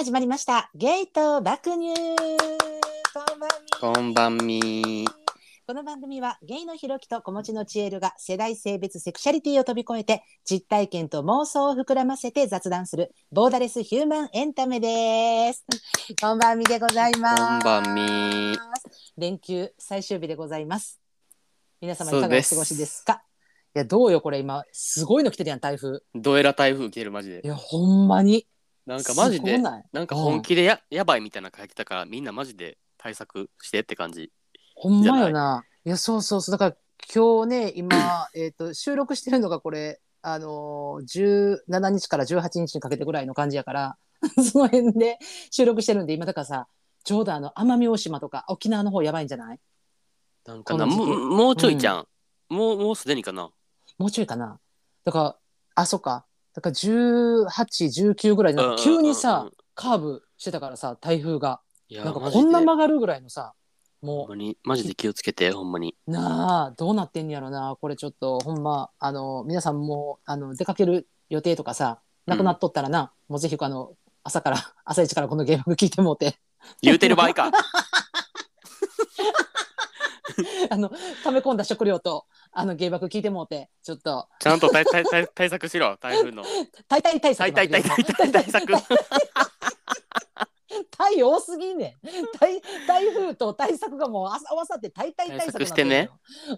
始まりました。ゲート爆乳。こんばんみ。こんばんみ。この番組はゲイのひろきと子持ちのちえるが世代性別セクシャリティを飛び越えて実体験と妄想を膨らませて雑談するボーダレスヒューマンエンタメです。こんばんみでございます。こんばんみ。連休最終日でございます。皆様いかがお過ごしですか？いやどうよこれ今すごいの来てるやん台風。どえら台風来てるマジでい。やほんまに。なんかマジですごないなんか本気でや,、やばいみたいなの書いてたからみんなマジで対策してって感じ。ほんまよな。い？や、そうそうそう。だから今日ね、今、えっと、収録してるのがこれ、あのー、17日から18日にかけてぐらいの感じやから、その辺で収録してるんで、今だからさ、ちょうどあの、奄美大島とか沖縄の方やばいんじゃない？なんかなこの時期もうもうちょいじゃん。もうもうすでにかな。もうちょいかな。だから、あ、そっか。だから18、19ぐらいでなんか急にさ、うんうんうんうんカーブしてたからさ、台風が。いやなんかこんな曲がるぐらいのさ、ほもんまにマジで気をつけてほんまに。う、なあ、どうなってんやろな。これちょっと、ほんま、あの、皆さんも、あの、出かける予定とかさ、なくなっとったらな、もうぜひ、あの、朝から、朝一からこのゲーム聞いてもうて、言うてる場合か。あの、溜め込んだ食料と、あの、芸爆聞いてもうて、ちょっと、ちゃんと対対対対策しろ台風の。大体対策対対対対対対策。タイ多すぎんねん。台台風と対策がもうあ合わさって対策対策してね。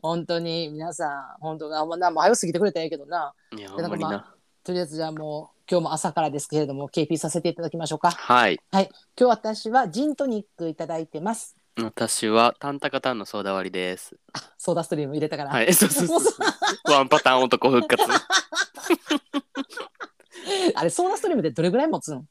本当に皆さん、本当あんまな、もう早すぎてくれたらいいけどな。いやほんまにな。とりあえずじゃあもう今日も朝からですけれども KP させていただきましょうか。はい。はい。今日私はジントニックいただいてます。私はタンタカタンのソーダ割りです。ソーダストリーム入れたから。はい。そうそうそうそう。ワンパターン男復活。あれソーダストリームでどれぐらい持つん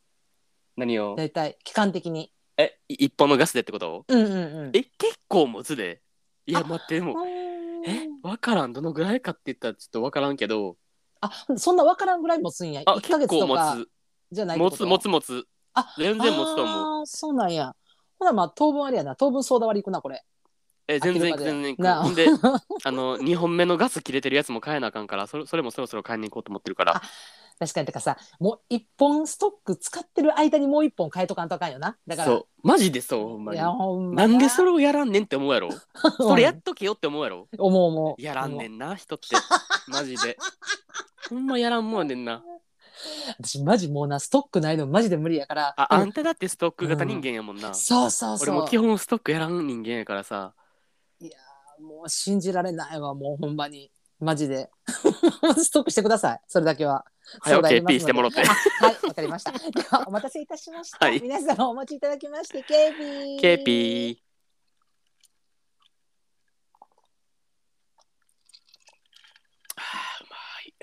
何を？大体期間的に。えい一本のガスでってこと？うんうんうん。え結構持つでいやあ待ってでもうえんわからんどのぐらいかって言ったらちょっとわからんけどあそんなわからんぐらい持つんや。あ1ヶ結構持かつじゃないってこと？持つ持つ持つあ全然持つと思うあーそうなんや。ほなまあ当分あれやな。当分ソーダ割りいくなこれ。え全然飽きるまで。全然なあ。ほんで あの2本目のガス切れてるやつも買えなあかんからそれそれもそろそろ買いに行こうと思ってるから。あ確かにてかさもう一本ストック使ってる間にもう一本変えとかんとあかんよな。だから。そう。マジでそうほんまに。いやほんま。なんでそれをやらんねんって思うやろ。それやっっとけよって思うやろ。思う思う。やらんねんな人って。マジで。ほんまやらんもんやねんな私マジもうなストックないのマジで無理やからああんただってストック型人間やもんな。そうそうそう。俺も基本ストックやらん人間やからさ。いやーもう信じられないわもうほんまに。マジで。ストックしてくださいそれだけは。はい相談りますの KP してもろて。あはいわかりました。ではお待たせいたしました、はい。皆様お待ちいただきまして KP KP はあうま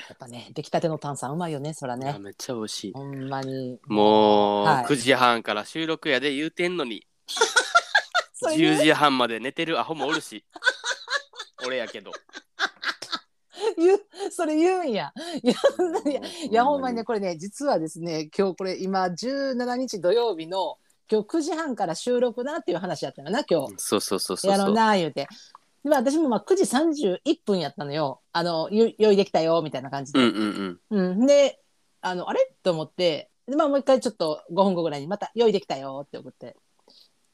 やっぱね出来たての炭酸うまいよねそらね。めっちゃ美味しい。ほんまに。もう、はい。9時半から収録やで言うてんのに。それ言う10時半まで寝てるアホもおるし。俺やけど。言うそれ言うんや。いやいやいやほんまにねこれね実はですね今日これ今17日土曜日の今日9時半から収録なっていう話やったよな今日。そうそうそうそうやろうな言うてで私もまあ9時31分やったのよ。あのゆ用意できたよみたいな感じで、うんうんうん。うん。であのあれ？と思って。で、まあ、もう一回ちょっと5分後ぐらいにまた用意できたよって送って。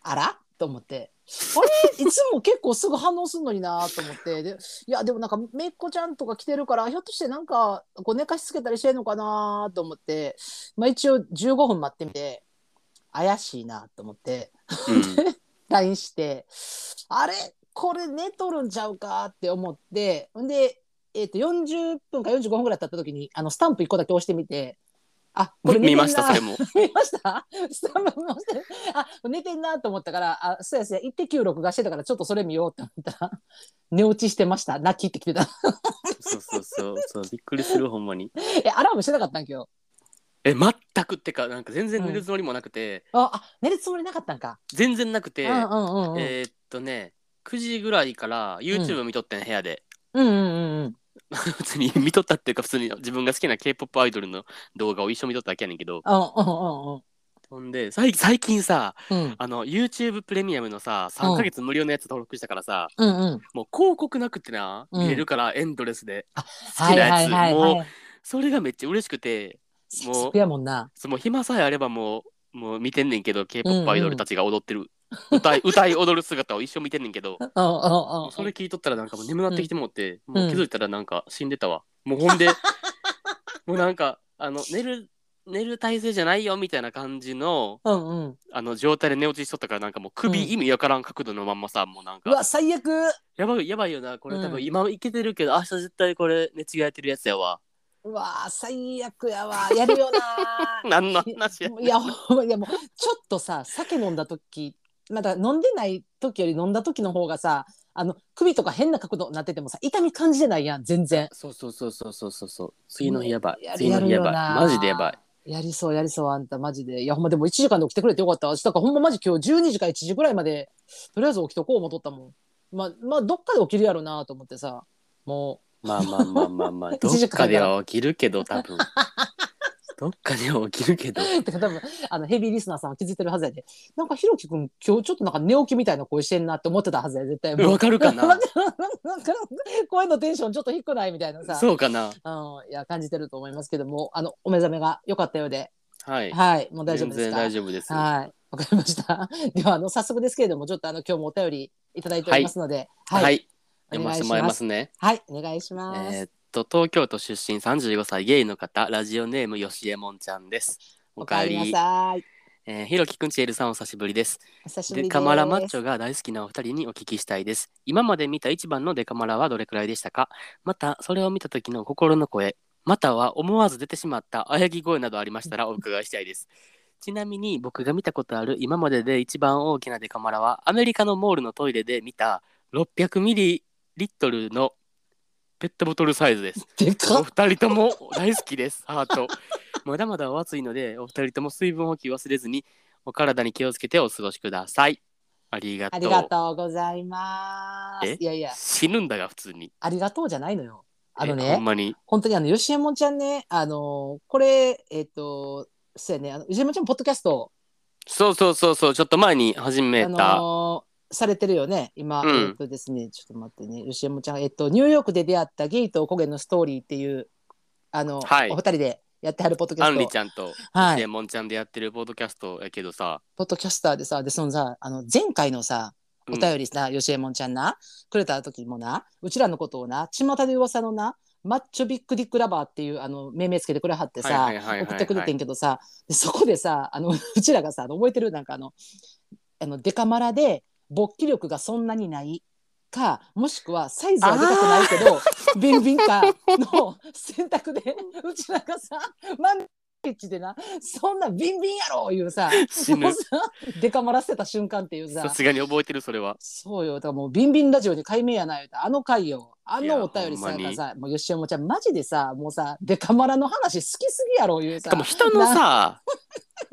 あら？と思って。あれ？いつも結構すぐ反応するのになと思って。でいやでもなんかめっ子ちゃんとか来てるからひょっとしてなんかこう寝かしつけたりしてんのかなと思って、まあ、一応15分待ってみて。怪しいなと思って。うん。LINE して。あれ？これ寝とるんちゃうかって思ってんで、えー、と40分か45分ぐらい経った時にあのスタンプ1個だけ押してみてあこれ見ましたそれも。見ました？スタンプ押してあ寝てんなと思ったからあそうやそうや1.9録画してたからちょっとそれ見ようって思ったら寝落ちしてました。泣きってきてた。そうそうそうそう。びっくりするほんまに。えアラームしてなかったん今日？え全くってかなんか全然寝るつもりもなくて、ああ寝るつもりなかったんか。全然なくて、うんうんうんうん、えーっとね9時ぐらいから YouTube 見とってん部屋で、うんうんうんうん。普通に見とったっていうか普通に自分が好きな K-POP アイドルの動画を一緒に見とっただけやねんけど。うんうんうんほんで最最近さうん。うんあの YouTube プレミアムのさ3ヶ月無料のやつ登録したからさ、うんうん。もう広告なくてなうん。見れるからエンドレスで、あ好きなやつ、もうそれがめっちゃ嬉しくてもうやもんな。その暇さえあればもうもう見てんねんけど K-POP アイドルたちが踊ってる、歌い歌い踊る姿を一生見てんねんけど。うんうんうんそれ聞いとったらなんかもう眠なってきてもって、ん。もう気づいたらなんか死んでたわ。もうほんで もうなんかあの寝る寝る体勢じゃないよみたいな感じのうんうん。あの状態で寝落ちしとったからなんかもう首、うん。意味わからん角度のまんまさもうなんか。うわ最悪。やばいやばいよなこれ。多うん。分今いけてるけど、明日絶対これ寝違えてるやつやわ。うわ最悪やわ。やるよな。何の話やいやいやもうちょっとさ酒飲んだ時まだ飲んでない時より飲んだ時の方がさあの首とか変な角度になっててもさ痛み感じてないやん全然。そうそうそうそうそうそう。そう次の日やばい。次の日やばい。マジでやばい。やりそうやりそうあんたマジで。いやほんまでも1時間で起きてくれてよかった。私だからほんまマジ今日12時か1時ぐらいまでとりあえず起きとこう思っとったもん。まあまあどっかで起きるやろなと思ってさもまあまあまあまあまあど 一時間っかでは起きるけど多分どっかでは起きるけど。う てか多分あのヘビーリスナーさんは気づいてるはずやで。なんかひろきくん今日ちょっとなんか寝起きみたいな声してんなって思ってたはずや絶対もう。わかるかな？な？んか声のテンションちょっと低くないみたいなさ。そうかな。うん、いや感じてると思いますけどもあのお目覚めが良かったようで。はい。はいもう大丈夫全然ですか？大丈夫です。はいわかりました。ではあの早速ですけれどもちょっとあの今日もお便りいただいておりますのでは、はい。い、読ませてもらいますね。はいお願いします、えーっと東京都出身35歳ゲイの方ラジオネームよしえもんちゃんです。おおかえりなさい。えーひろきくんちえるさんお久しぶりです。お久しぶりです。デカマラマッチョが大好きなお二人にお聞きしたいです。今まで見た一番のデカマラはどれくらいでしたか？またそれを見た時の心の声。または思わず出てしまったあやぎ声などありましたら お伺いしたいです。ちなみに僕が見たことある今までで一番大きなデカマラはアメリカのモールのトイレで見た600ミリリットルのペットボトルサイズですでかっお二人とも大好きです。ハート。まだまだお暑いので、お二人とも水分補給忘れずに、お体に気をつけてお過ごしください。ありがとう。ありがとうございますえ？いやいや死ぬんだが、普通に。ありがとうじゃないのよあのえ？ほねんまに？本当にあの吉右衛門ちゃんねあのこれえっ、とそうやねあの吉右衛門ちゃんポッドキャストそうそうそうそう、ちょっと前に始めあた。のーされてるよね。今、うん。えっとですね。ちょっと待ってね。吉山ちゃんえっとニューヨークで出会ったゲイとおこげのストーリーっていうあの、はい。お二人でやってはるポッドキャアンリストちゃんと、はい。シエモンちゃんでやってるポッドキャストやけどさ、ポッドキャスターでさでそのさあの前回のさおうん。便りさ、吉右衛門ちゃんなくれた時もなうちらのことをな巷で噂のなマッチョビッグディックラバーっていうあの命名つけてくれはってさ、はいはいはいはいはい。送ってくれてんけどさでそこでさあの うちらがさあの覚えてる？なんかあのあのデカマラで勃起力がそんなにないかもしくはサイズはでかくないけどビンビンかの選択でうちらがさマンピッチでなそんなビンビンやろいうさ死ぬ もうさデカマラしてた瞬間っていうささすがに覚えてる、それは。そうよだからもうビンビンラジオに解明やないあの回よあのお便りさほんまにさもう吉山ちゃんマジでさもうさデカマラの話好きすぎやろいうさしかも人のさ、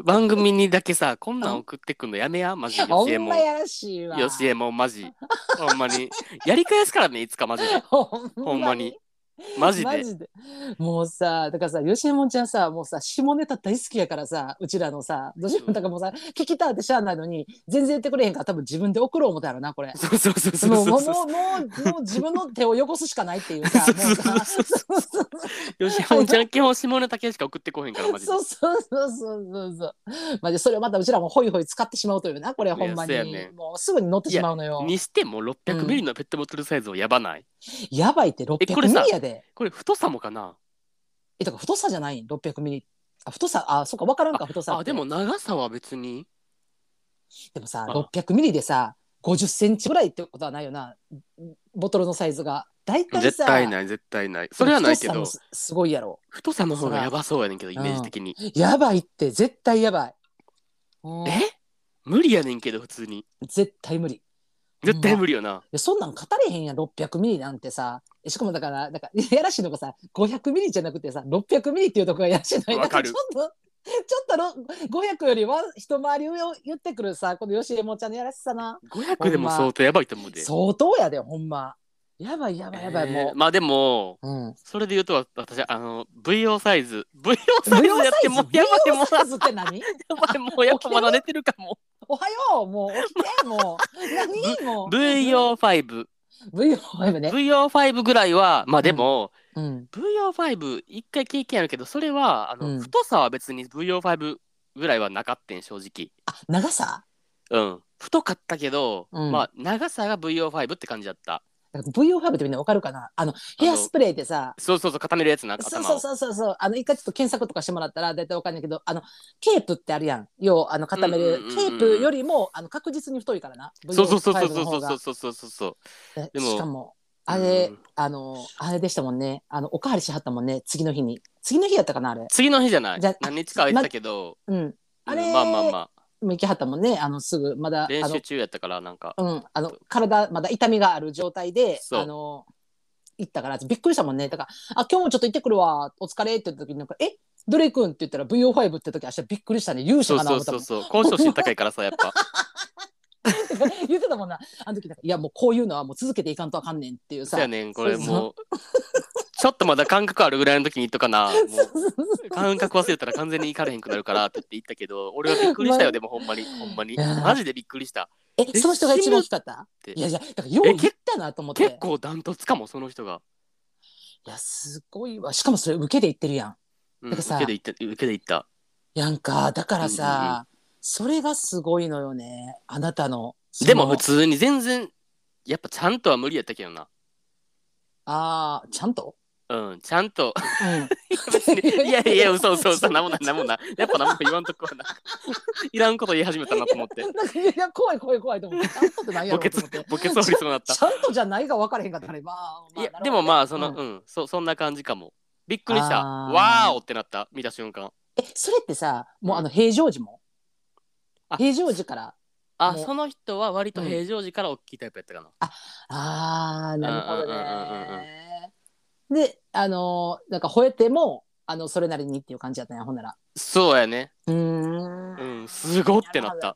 番組にだけさ、こんなん送ってくんのやめや、マジで。ほよしえもん。んまやらしいわよしえもん、マジ。ほんまに。やり返すからね、いつかマジで。ほ ほんまに マジで。マジで。もうさだからさ吉右衛門ちゃんさもうさ下ネタ大好きやからさうちらのさどうしよう。だからもうさ聞きたってしゃあないのに全然言ってくれへんから多分自分で送ろう思ったやろなこれ。そうそうそうそうもうもうもうもう自分の手をよこすしかないっていうさ そうもうさそうそう。吉本ちゃん基本下ネタ系しか送ってこへんからマジで。そうそうそうそうそうそう。まあ、でそれをまたうちらもホイホイ使ってしまうというなこれほんまに、ねもうすぐに乗ってしまうのよ。にしても600ミリのペットボトルサイズはやばない、やばいってえこ600れさミリやで。これ太さもかな？えだから太さじゃない？ん600ミリ。あ太さあそっか分からんか太さってあでも長さは別にでもさあ600ミリでさ50センチぐらいってことはないよなボトルのサイズが。大体さ絶対ない絶対ないそれはないけど太さもすすごいやろ。太さの方がやばそうやねんけどイらメージ的に、やばいって絶対やばい。うんえ？無理やねんけど普通に絶対無理。絶対無理よな、でそんなん語れへんやん600ミリなんてさ。しかもだからだからやらしいのがさ500ミリじゃなくてさ600ミリっていうところがやらしいのわかる。ちょっとちょっとろ500よりは一回り上を言ってくるさこの吉右衛門ちゃんのやらしさな。500でも相当やばいと思うで、相当やでほんま。やばいやばいやばい、えもーまあでもう、うん、それで言うと私あの VO サイズ。VO サイズやってもうやばいもう。やばいもうやっぱまだ寝てるかもおはよう。もう起きてもう。何？もう。VO5 VO5 ね、VO5 ぐらいはまあでも、うん、VO5 一回経験あるけどそれはあの、うん。太さは別に VO5 ぐらいはなかったん正直あ長さうん太かったけど、うんまあ長さが VO5 って感じだったなんか VO5 ってみんなわかるかな？あのヘアスプレーでさ。そうそうそう固めるやつなそうそうそうそうそう。あの一回ちょっと検索とかしてもらったら大体わかんないけどあのケープってあるやん。要はあの固める、ケープよりもあの確実に太いからな。そうそうそうそう VO5 そうそうそうそうそうそうででもしかもあれ、うんあのあれでしたもんねあのおかわりしはったもんね次の日に次の日やったかなあれ次の日じゃないじゃ何日か空いてたけど、うんあれ、うんまあまあまあもう行きはったもんねあのすぐまだ練習中やったからなんか。うん、あの体まだ痛みがある状態でそう。あの行ったからびっくりしたもんね。だから「あ今日もちょっと行ってくるわお疲れ」って言った時になんか「えどれ行くん?」って言ったら VO5 って時明日びっくりしたね。勇者そうかな思ったもんそうそう。そう交渉心高いからさやっぱ 言ってたもんな。あの時なんかいやもうこういうのはもう続けていかんとあかんねんっていうさ。そうやねんこれもうちょっとまだ感覚あるぐらいの時に言っとかな。もう感覚忘れたら完全に行かれへんくなるからって言って言ったけど俺はびっくりしたよでもほんまにほんまに。マジでびっくりした。えその人が一番大きかった？て。いやいやだからよう言ったなと思って。結構ダントツかもその人が、いやすごいわ。しかもそれ受けで言ってるやん。うん、だからさ受けで行った受けで行った。やんかだからさ、うんうん。それがすごいのよね。あなたのでも普通に全然やっぱちゃんとは無理やったけどな。あーちゃんと？うんちゃんと。うん。別に いやいや嘘嘘嘘なんもないなんもない。やっぱ何も言わんとこはな。いらんこと言い始めたなと思って。なんかいや怖い怖い怖いと思って。ちゃんとって何や墓ろうと思って。穴墓穴掘りそうになった。ちゃんとじゃないが分からへんかったねまあ、まあいやでもまあそのううんん、そそんな感じかも。びっくりした。あー。わーおってなった。見た瞬間。えそれってさもうあの平常時も？あ平常時からあその人は割と平常時から大きいタイプやったかな、あーなるほどね。であのーなんか吠えてもあのそれなりにっていう感じやったんやほんなら。そうやね。うーん。うんすごってなった。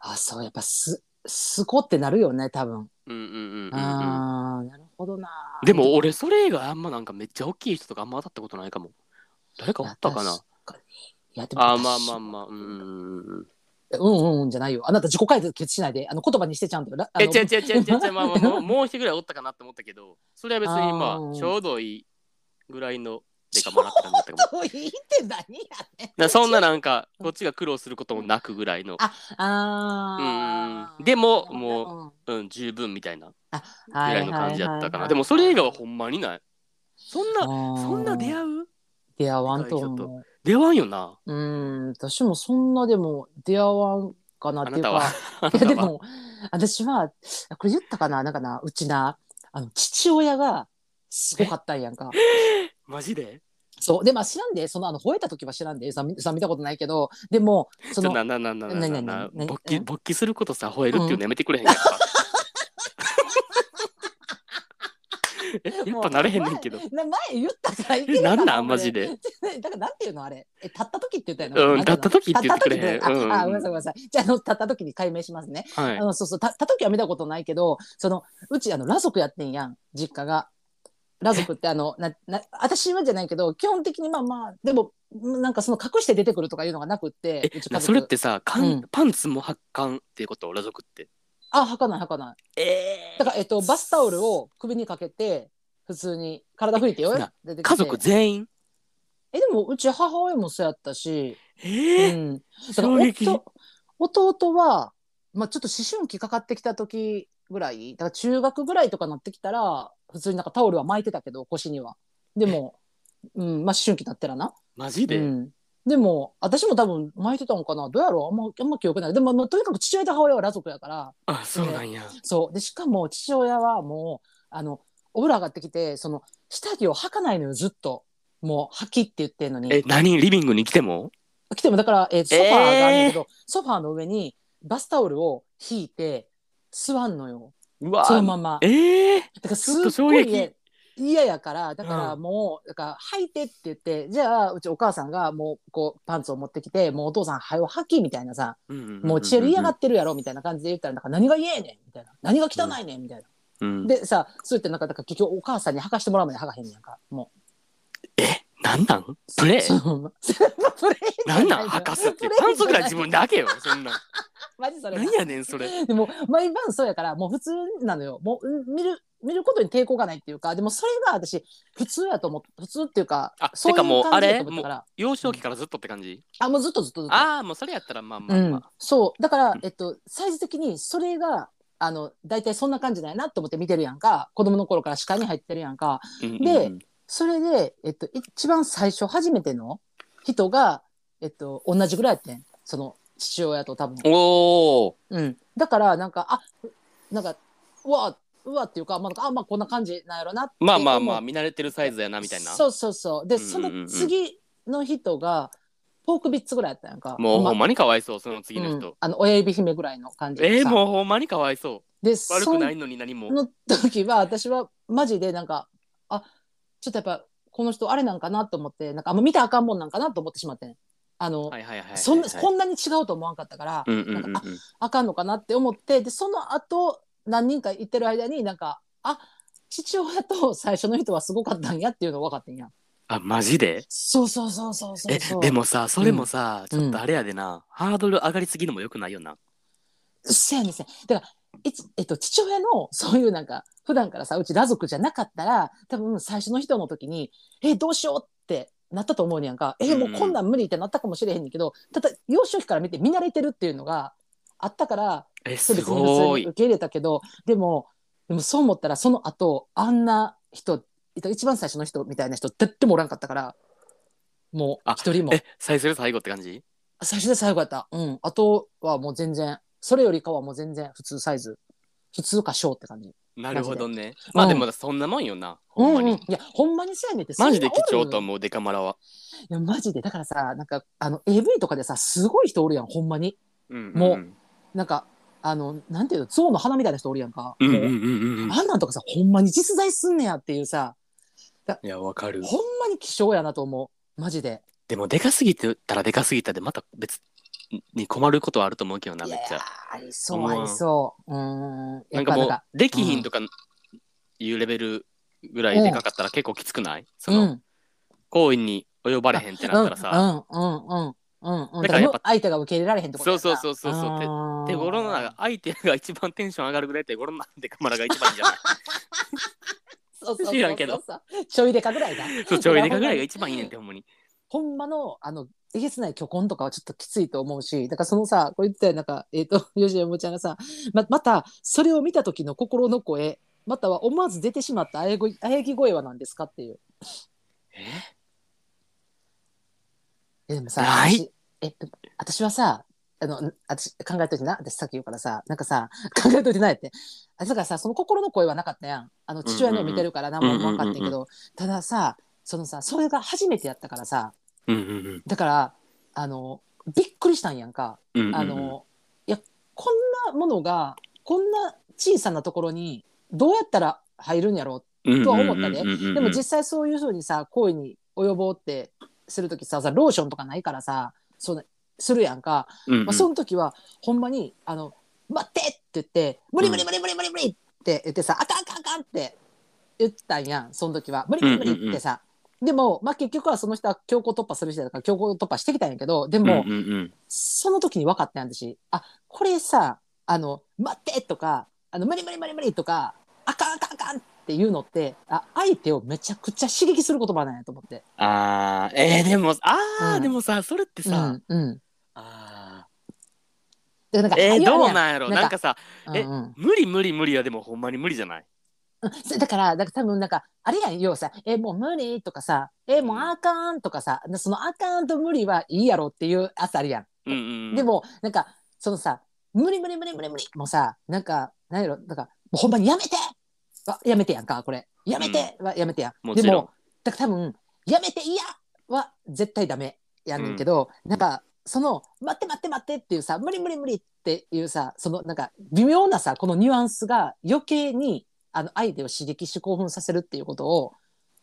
あそうやっぱすすごってなるよね多分。うんうんうんうんうん。あーなるほどな。でも俺それ以外あんまなんかめっちゃ大きい人とかあんま当たったことないかも。誰かおったかな。確かに。いやでもあーまあ私まあまあ。うんうんうんうんうんうんじゃないよ。あなた自己解決しないで。あの言葉にしてちゃんとえ違う違う違う違う。違 うまあまあもうもう一人ぐらいおったかなって思ったけどそれは別にまあちょうどいいぐらいのデカマラって感じだったかもいいって何やねん。らそんななんかこっちが苦労することもなくぐらいの。あー。うんでももうん。十分みたいな。ぐぐらいの感じやったかな。でもそれ以外はほんまにない。そんなそんな出会う？う出会わんと思う出会わんよな。うん私もそんなでも出会わんかなっていうか。あないたは。やでも私はこれ言ったかななんかなうちなあの父親がすごかったんやんか。マジで？そう。でまあ知らんでそのあの吠えた時は知らんでさみさ見たことないけどでもそのちょなななななな勃起うん勃起することさ吠えるっていうのやめてくれへんやんかえ やっぱなれへんねんけど。な前言ったからいけえるかなんなん？マジで。だからなんていうのあれ？え立った時って言ったようん立った時って言ってくれ。へん。ああごめんなさいごめんなさい。じゃああの立った時に解明しますね。はい。あのそうそう立った時は見たことないけどそのうちあの裸族やってんやん実家が。裸族ってあのなな私はじゃないけど基本的にまあまあでもなんかその隠して出てくるとかいうのがなくってそれってさうん。パンツも発汗っていうこと？裸族ってあ履かない履かない。えだから、えっと、バスタオルを首にかけて普通に体拭いてよてきて。家族全員？えでもうち母親もそうやったし、えー。うん、だから弟は、まあ、ちょっと思春期かかってきた時ぐらいだから中学ぐらいとかなってきたら普通になんかタオルは巻いてたけど腰には。でも、うんまあ、思春期になったらな、マジで、うん、でも私も多分巻いてたのかな？どうやろう？あんまあんま記憶ない。でも、まあ、とにかく父親と母親は裸族やから。あそうなんや。そう。でしかも父親はもうあのお風呂上がってきてその下着を履かないのよずっと。もう履きって言ってんのに。え何？リビングに来ても？来てもだから、えーソファーがあるんだけど、ソファーの上にバスタオルを引いて座んのよ。うわそのまま。えー、だからすっごい衝撃嫌嫌やからだからうん。もう、だから履いてって言ってじゃあうちお母さんがもうこうパンツを持ってきてもうお父さんはよ履きみたいなさもうチェル嫌がってるやろみたいな感じで言ったらなんか何が嫌やねんみたいな。何が汚いねんみたいな。うん、でさそうやってなんかだから結局お母さんに履かしてもらうまで履かへんねやんかもえなんなん？プレう。イプレなんなん？履かすって。パンツぐらい自分で履けよそんな。ん マジそれな何やねんそれ。でも毎晩そうやからもう普通なのよ。もううん見る見ることに抵抗がないっていうかでもそれが私普通やと思って普通っていうかあそういうてかもう感じだあれと思ったから。幼少期からずっとって感じ、あもうずっとずっとずっと。ああもうそれやったらまあまあうん。まあ、、そう。だからう、ん。えっと、サイズ的にそれがあの大体そんな感じだよなと思って見てるやんか。子供の頃から視界に入ってるやんか。うんうんでうん。それで、えっと、一番最初初めての人が、えっと、同じぐらいやってん。その父親と多分、おおうん、だからなんかあなんかうわうわっていうか、まあ、あまあこんな感じなんやろなってまあまあまあ見慣れてるサイズやなみたいな。そうそうそう。で、うんうんそうん。うんの次の人がポークビッツぐらいやったやんか。まもうほんまにかわいそうその次のうん人、あの親指姫ぐらいの感じえー、さもうほんまにかわいそう。で悪くないのに何も。その時は私はマジでなんかあちょっとやっぱこの人あれなんかなと思ってなんかあんま見たらあかんもんなんかなと思ってしまってん。あの、そんなこんなに違うと思わんかったから、うんうんうんうん。なんかあかんのかなって思ってでその後何人か行ってる間になんかあ父親と最初の人はすごかったんやっていうの分かってんや。あマジで？そうそうそうそうそうえでもさそれもさ、うん。ちょっとあれやでな、ハードル上がりすぎるのもよくない？よなせやねんせやだからいつ、えっと、父親のそういうなんか普段からさうち裸族じゃなかったら多分最初の人の時にえどうしようってなったと思うねやんか。えもうこんなん無理ってなったかもしれへんねんけどただ幼少期から見て見慣れてるっていうのがあったから別に普通受け入れたけどでもでもそう思ったらその後あんな人えっと一番最初の人みたいな人絶対もおらんかったからもうあ一人も。え最初で最後って感じ？最初で最後やった。うん。あとはもう全然それよりかはもう全然普通サイズ。普通か小って感じ。なるほどね。で。まあでもそんなもんよな、ほんまに、うんうん、いやほんまにそうやねんって。マジで貴重とう思うデカマラは、いやマジで。だからさなんかあの AV とかでさすごい人おるやんほんまに。うん。もうなんかあのなんていうの象の花みたいな人おるやんか、うんうんうんもううんうん。あんなんとかさほんまに実在すんねやっていうさ。いやわかる。ほんまに希少やなと思う。マジで。でもでかすぎてたらでかすぎたでまた別に困ることはあると思うけどないめっちゃ。やありそううん。ありそう。うーん。やなんかもうできひんとかいうレベルぐらいでかかったら結構きつくない、その、うん。行為に及ばれへんってなったらさ、うんうんうんうんうんだからやっぱ相手が受け入れられへんとやなそうそうそうそうそう。手頃な相手が一番テンション上がるぐらい手頃なデカマラが一番いいんじゃない？そうそうそうそう知らんけど。ちょいでかぐらいだそうちょいでかぐらいが一番いいねんってほんまに。ほんまのあのえげつない虚婚とかはちょっときついと思うしだからそのさこう言ったよなんかえっ、と吉野もちゃんがさままたそれを見た時の心の声または思わず出てしまったあやごあやぎ声は何ですかっていう。え？えでもさない私え私はさあの私考えといてな。私さっき言うからさなんかさ 考えといてないって。あだからさその心の声はなかったやん。あの父親のを見てるから何も分かってんけど、たださそのさそれが初めてやったからさ。うんうんうん。だからあのびっくりしたんやんか、うんうんうん。あのいやこんなものがこんな小さなところにどうやったら入るんやろうとは思ったで。でも実際そういうふうにさ行為に及ぼうってする時ささローションとかないからさそうなするやんか、うんうんまあ、その時はほんまに「あの待って!」って言って「無理無理無理無理無理無理!」って言ってさ「あかんあかんあかん!」って言ったんやんその時は「無理無理無理!」ってさ、でも、まあ、結局はその人は強行突破する人だから強行突破してきたんやけどでも、うんうんうんその時に分かったんや私あこれさあの「待って!」とか「あの無理無理無理無理!」とか「あかんあかんあかん!」っていうのってあ相手をめちゃくちゃ刺激する言葉なんやと思って。あーえー、でもあー、うん。でもさそれってうさ、んうん、あでなんかーえー、どうなんやろ？なんかなんかさえうんうん。無理無理無理はでもほんまに無理じゃない？うん。そだから、だから多分なんか、あれやん、要はさ、え、もう無理とかさ、え、もうあかんとかさ、そのあかんと無理はいいやろっていうやつあるやん。うんうんうん。でも、なんか、そのさ、無理無理無理無理無理もうさ、なんか、なんやろ、だから、もうほんまにやめてはやめてやんか、これ。やめてはやめてやん。もちろんでも、だから多分、やめて嫌は絶対ダメやねんけど、なんか、その、待って待って待ってっていうさ、無理無理無理っていうさ、そのなんか、微妙なさ、このニュアンスが余計に、あの、相手を刺激し興奮させるっていうことを、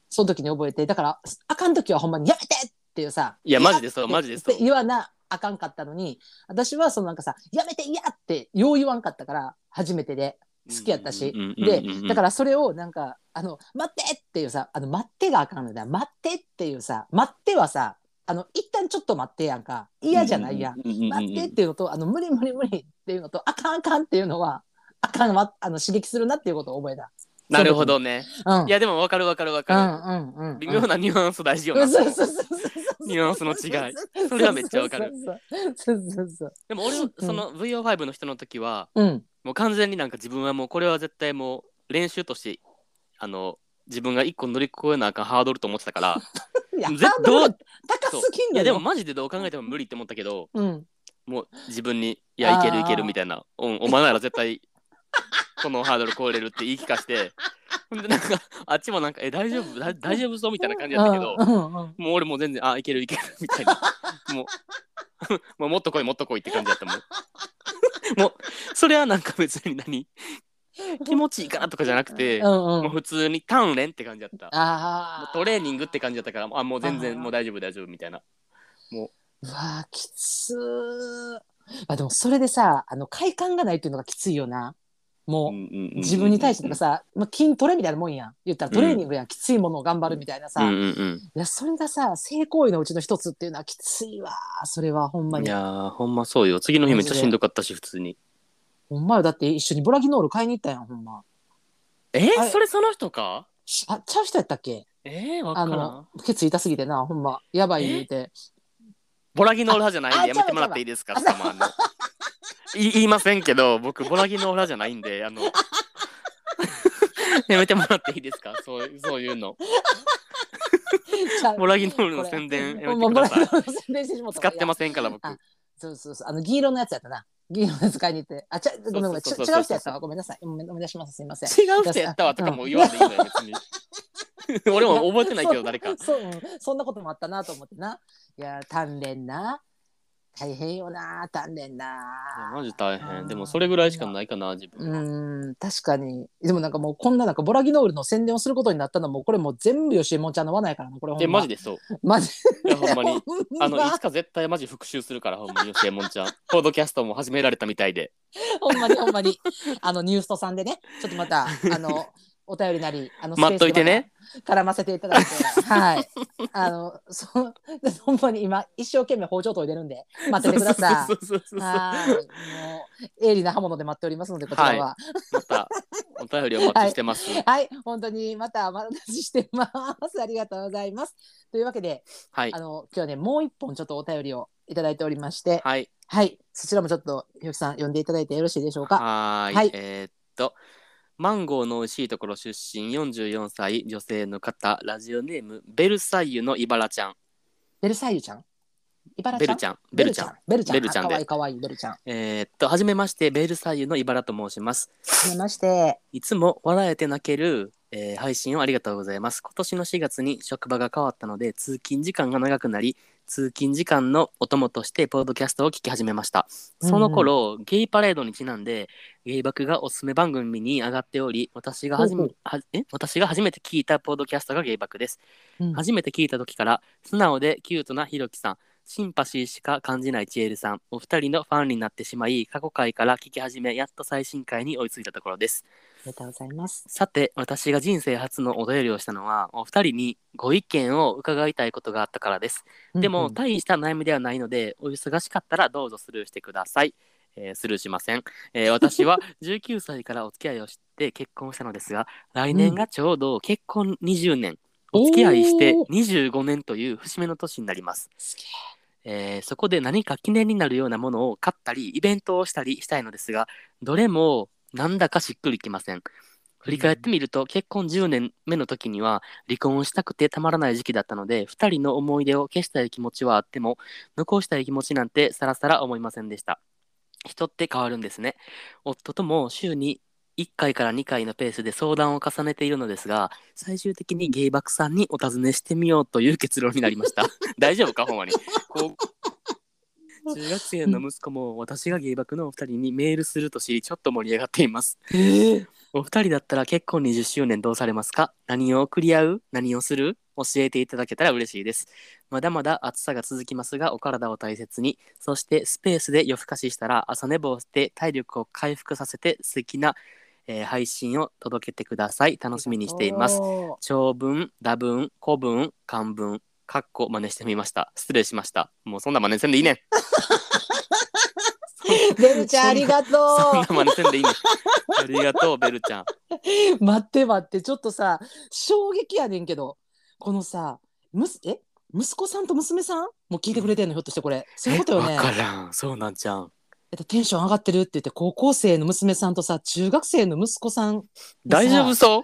その時に覚えて、だから、あかん時はほんまにやめてっていうさ、いやマジでそうマジでそうって言わなあかんかったのに、私はそのなんかさ、やめて嫌ってよう言わんかったから、初めてで。好きやったし。で、だかららそれをなんか、あの、待ってっていうさ、あの、待ってがあかんのだよ。待ってっていうさ、待ってはさ、あの、一旦ちょっと待ってやんか。嫌じゃないやん。ん待ってっていうのと、あの、無理無理無理っていうのと、あかんあかんっていうのは、あかんわ、あの、刺激するなっていうことを覚えた。なるほどね。うん。いやでも分かる分かる分うかんうんうん。る微妙なニュアンス大事よな。そうそうそうそうニュアンスの違い。それはめっちゃわかる。そうそうそう。でも俺うん。その VO5 の人の時はうん。もう完全になんか自分はもうこれは絶対もう練習としてあの自分が一個乗り越えなあかんハードルと思ってたから いやぜハードルどう高すぎんのよ。いやでもマジでどう考えても無理って思ったけどうん。もう自分に「いやいけるいける」みたいな「うんお前なら絶対 このハードル超えれる」って言い聞かして。ほんでなんかあっちもなんか「え大丈夫？だ大丈夫そう?」みたいな感じだったけど。もう俺もう全然「あいけるいける」みたいな。もうもうもっと来いもっと来いって感じだったもん。もうそれはなんか別に何？気持ちいいからとかじゃなくて、うんもううん普通に鍛錬って感じだった。もうあトレーニングって感じだったからあもう全然もう大丈夫大丈夫みたいな。ーう。わーきつー。あでもそれでさあの快感がないっていうのがきついよなもう、自分に対してとかさ、まあ、筋トレみたいなもんやん。言ったらトレーニングやん、きついものを頑張るみたいなさ、うんいうん。やそれがさ性行為のうちの一つっていうのはきついわ。それはほんまうんいにやーほんまそうよ。次の日めっちゃしんどかったし普通に。ほんまよだって一緒にボラギノール買いに行ったやんほんま。え？あれ？それその人か？あちゃう人やったっけ？えー、わからん。あのケツ痛すぎてなほんま。やばい言うて。ボラギノール派じゃないんあでやめてもらっていいですか？スタマーのい言いませんけど僕ボラギノール派じゃないんであの やめてもらっていいですか？そういうそういうの。ボラギノールの宣伝やめてください。使ってませんから僕。あそうそうそう。あの銀色のやつやったな。銀色のやつ買いに行って。あちゃごめんごめん違う人やったわ。ごめんなさい。ごめんお願いします。すいません。違う人やったわとかもう言わんでいいのよ別に。俺も覚えてないけど 誰か。そう、うん。そんなこともあったなと思ってな。いや鍛錬な大変よな鍛錬いやなマジ大変。でもそれぐらいしかないかな自分は。うん確かに。でもなんかもうこんななんかボラギノールの宣伝をすることになったのもこれもう全部吉右衛門ちゃんの罠やからなこれほんま。えマジでそう。マジ。いやほんまに。あのいつか絶対マジ復習するからほんまに吉右衛門ちゃん。ポードキャストも始められたみたいで。ほんまにほんまに。あのニューストさんでね。ちょっとまたあのお便りなりあの待っといてね絡ませていただいてはい あのそ ほんまに今一生懸命包丁研いでるんで待っててくださいはいもう鋭利な刃物で待っておりますのでこちらはまたお便りお待ちしてます。はい、本当にまたお待ちしてますありがとうございますというわけではいあ。の今日はねもう一本ちょっとお便りをいただいておりましてはい。はいそちらもちょっとひろきさん読んでいただいてよろしいでしょうかはーい。はいえーっと、マンゴーの美味しいところ出身44歳女性の方、ラジオネーム、ベルサイユのイバラちゃん。ベルサイユちゃん？茨ちゃん？ベルちゃん。ベルちゃん。ベルちゃんベルちゃんであかわいいベルちゃんはえーっと、はじめまして、ベルサイユのイバラと申します。じめましていつも笑えて泣ける、えー配信をありがとうございます。今年の4月に職場が変わったので、通勤時間が長くなり、通勤時間のお供としてポッドキャストを聞き始めました。その頃、ゲイパレードにちなんで、ゲイバクがおすすめ番組に上がっており、私がはじめはえ？私が初めて聞いたポッドキャストがゲイバクです。うん初めて聞いた時から、素直でキュートなひろきさん、シンパシーしか感じないチエルさん、お二人のファンになってしまい、過去回から聞き始め、やっと最新回に追いついたところです。ありがとうございます。さて私が人生初のお便りをしたのはお二人にご意見を伺いたいことがあったからです。でも、うん。うん大した悩みではないのでお忙しかったらどうぞスルーしてください、えースルーしません、えー私は 19歳からお付き合いをして結婚したのですが来年がちょうど結婚20年、お付き合いしておー。25年という節目の年になります。えーそこで何か記念になるようなものを買ったりイベントをしたりしたいのですがどれもなんだかしっくりきません。振り返ってみると、結婚10年目の時には離婚したくてたまらない時期だったので2人の思い出を消したい気持ちはあっても残したい気持ちなんてさらさら思いませんでした。人って変わるんですね。夫とも週に1回から2回のペースで相談を重ねているのですが最終的にゲイバクさんにお尋ねしてみようという結論になりました。大丈夫かほんまに。中学生の息子も私がゲイバクのお二人にメールすると知りちょっと盛り上がっています。えお二人だったら結婚20周年どうされますか？何を送り合う？何をする？教えていただけたら嬉しいです。まだまだ暑さが続きますが、お体を大切に、そしてスペースで夜更かししたら朝寝坊して体力を回復させて素敵な、えー配信を届けてください。楽しみにしています。長文、打文、古文、漢文、かっこ真似してみました。失礼しました。もうそんな真似せんでいいねん。ベルちゃんありがとそんなう真似せんでいいねん。ありがとう、ベルちゃん。待って待ってちょっとさ衝撃やねんけど。このさむすえ？息子さんと娘さん？も聞いてくれてんのひょっとしてこれ。そういうことよね。わからん。そうなんじゃん。えっと、テンション上がってるって言って高校生の娘さんとさ中学生の息子さん。大丈夫そう？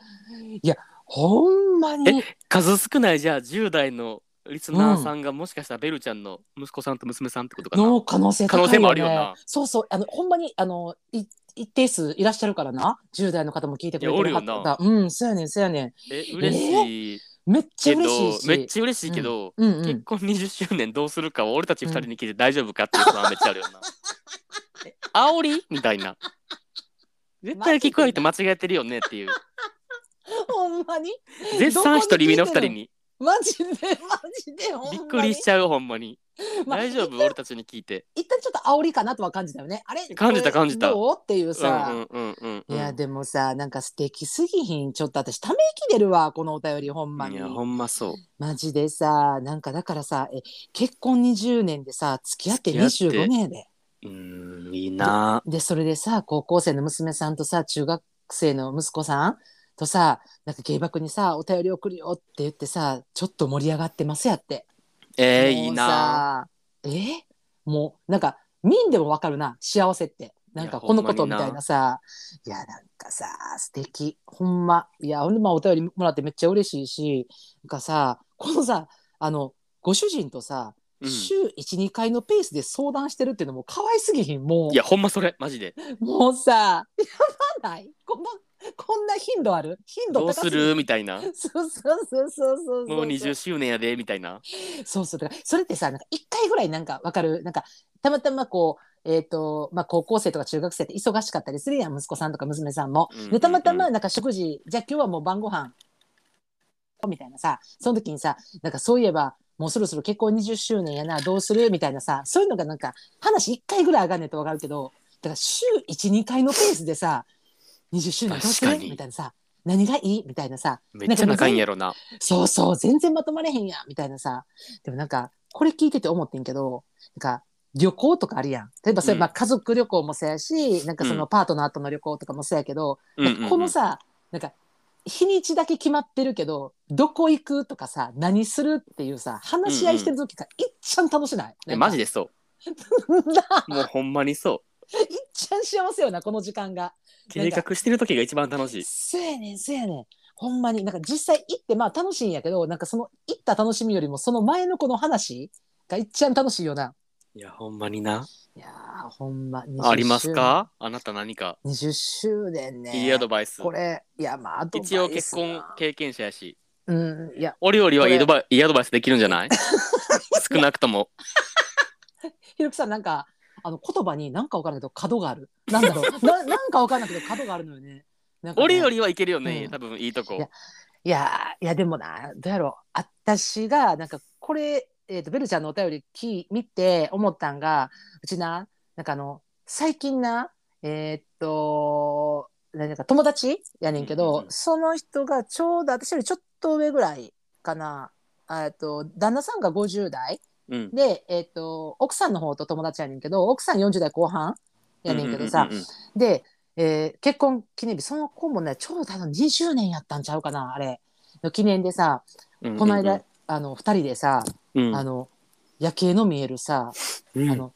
ほんまに。数少ないじゃあ10代のリスナーさんがもしかしたらベルちゃんの息子さんと娘さんってことかな、の可能性高いよ、ね、可能性もあるよな。そうそうあのほんまにあのい一定数いらっしゃるからな。10代の方も聞いてくれてる方うんそうやねんそうやねんえ嬉しいめっちゃ嬉しいし。めっちゃ嬉しいけど、うん。うん結婚20周年どうするかを俺たち2人に聞いて大丈夫かっていう不安 めっちゃあるよな。え煽りみたいな。絶対聞こえて間違えてるよねっていう。ほんまに？絶賛独り身の2人にマジでマジでほんまに。びっくりしちゃうほんまに。まあ大丈夫？俺たちに聞いて。一旦ちょっと煽りかなとは感じたよね。あれ？感じたこれ感じた。どう？っていうさ、うんうんうんうんうん。いやでもさなんか素敵すぎひん。ちょっと私ため息出るわこのお便りほんまに。いやほんまそう。マジでさなんかだからさえ結婚20年でさ付き合って付き合って？25年で。うーんいいな。でそれでさ高校生の娘さんとさ中学生の息子さんとさなんか芸爆にさお便り送るよって言ってさちょっと盛り上がってますやって。えー、いいな。さえもうなんか見んでもわかるな幸せって。なんかこのことみたいなさ。いやなんかさ素敵。ほんま。いやほんでまあお便りもらってめっちゃ嬉しいしなんかさこのさあのご主人とさうん。週12回のペースで相談してるっていうのも可愛すぎひん？もう。いやほんまそれマジで。もうさやばない？この こんな頻度ある？頻度どうする？みたいな。そうそうそうそうそうそうもう20周年やでみたいな。そうそう。だからそれってさなんか1回ぐらいなんかわかる？なんかたまたまこうえっ、とまあ高校生とか中学生って忙しかったりするやん息子さんとか娘さんも。うんうんうん。でたまたまなんか食事じゃあ今日はもう晩ご飯みたいなさその時にさなんかそういえばもうそろそろ結婚20周年やなどうする？みたいなさそういうのがなんか話1回ぐらい上がんねんとわかるけどだから週12回のペースでさ20周年どうする？確かに。みたいなさ何がいい？みたいなさ。めっちゃ仲いいんやろな。そうそう全然まとまれへんやみたいなさ。でもなんかこれ聞いてて思ってんけどなんか旅行とかあるやん。例えばそれ、うん。まあ家族旅行もそうやしなんかそうのパートナーとの旅行とかもそうやけど、うんうんうん。このさなんか日にちだけ決まってるけどどこ行くとかさ何するっていうさ話し合いしてる時がいっちゃん楽しない、えマジででそう。もうほんまにそ ちゃん幸せよなこの時間が。計画してる時が一番楽しい。そうやねんそうやねん。ほんまに。なんか実際行ってまあ楽しいんやけどなんかその行った楽しみよりもその前のこの話がいっちゃん楽しいよな。いやほんまにな。いやーほんまありますか？あなた何か？20周年ね。いいアドバイス。これいやまあ一応結婚経験者やし。うんいやお料理はいいアドバイいいアドバイスできるんじゃない？少なくとも。ひろきさんなんかあの言葉になんかわからないけど角がある。なんだろう。ななんかわからないけど角があるのよね。ね。お料理はいけるよね、うん。多分いいとこ。いやいやでもなどうやろう。私がなんかこれ、えー、とベルちゃんのお便り聞見て思ったんがうちななんかあの最近なえーっとなんか友達やねんけど、うんその人がちょうど私よりちょっと上ぐらいかな。えーっと旦那さんが50代うん。で、えーっと奥さんの方と友達やねんけど奥さん40代後半やねんけどさ、うんうんうんうんで、えー結婚記念日その子もねちょうど多分20年やったんちゃうかなあれ。の記念でさうんうんうん。この間、あの2人でさ、うん。あの夜景の見えるさ、うん。あの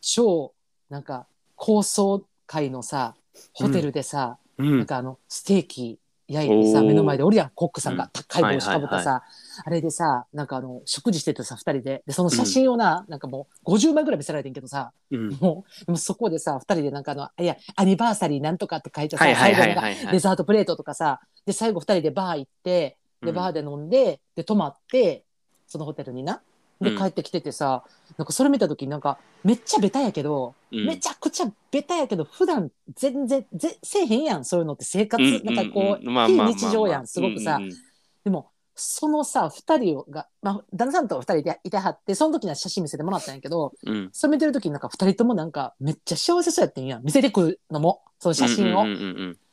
超なんか高層階のさホテルでさ、うん。なんかあのステーキ焼いてさ目の前でおるやんコックさんがうん。高い帽子かぶったさ、はあれでさなんかあの食事しててさ2人で。でその写真をな、なんかもう50枚ぐらい見せられてんけどさうん。もうでもそこでさ2人でなんかあのいやアニバーサリーなんとかって書いてさ、最後になんかデザートプレートとかさで最後2人でバー行ってでうん。バーで飲んで、で泊まってそのホテルにな。でうん。帰ってきててさ、なんかそれ見た時なんかめっちゃベタやけど、うん。めちゃくちゃベタやけど普段全然ぜせえへんやんそういうのって生活、うんなんかこう、非日常やんすごくさ、うんうん。でもそのさ2人が、まあ、旦那さんと2人でいてはってその時には写真見せてもらったんやけどうん。それ見てる時になんか2人ともなんかめっちゃ幸せそうやってんやん。見せてくるのもその写真を。